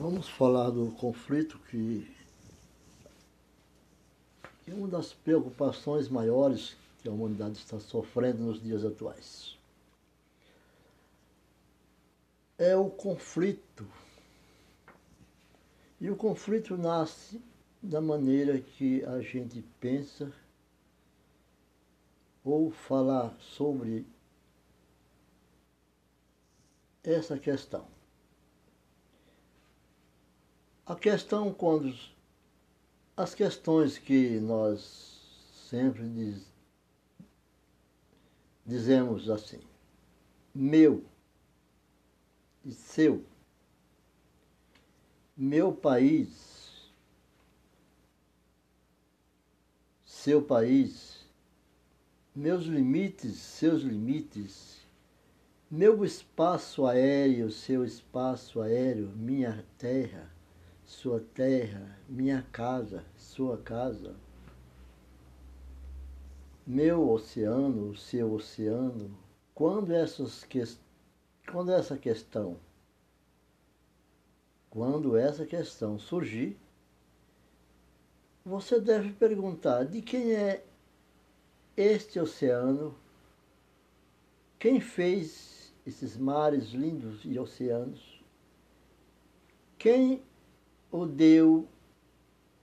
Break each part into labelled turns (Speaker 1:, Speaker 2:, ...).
Speaker 1: Vamos falar do conflito que é uma das preocupações maiores que a humanidade está sofrendo nos dias atuais. É o conflito. E o conflito nasce da maneira que a gente pensa ou falar sobre essa questão. A questão quando as questões que nós sempre diz, dizemos assim, meu e seu, meu país, seu país, meus limites, seus limites, meu espaço aéreo, seu espaço aéreo, minha terra, sua terra, minha casa, sua casa, meu oceano, seu oceano, quando, essas que... quando essa questão, quando essa questão surgir, você deve perguntar de quem é este oceano, quem fez esses mares lindos e oceanos, quem o deu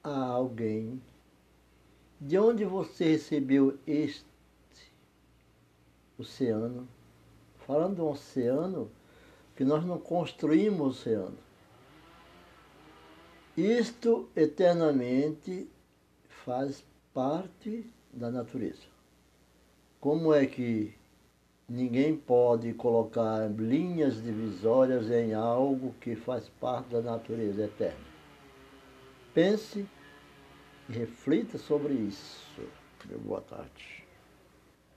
Speaker 1: a alguém? De onde você recebeu este oceano? Falando do oceano, que nós não construímos o oceano. Isto eternamente faz parte da natureza. Como é que ninguém pode colocar linhas divisórias em algo que faz parte da natureza eterna? Pense e reflita sobre isso. Boa tarde.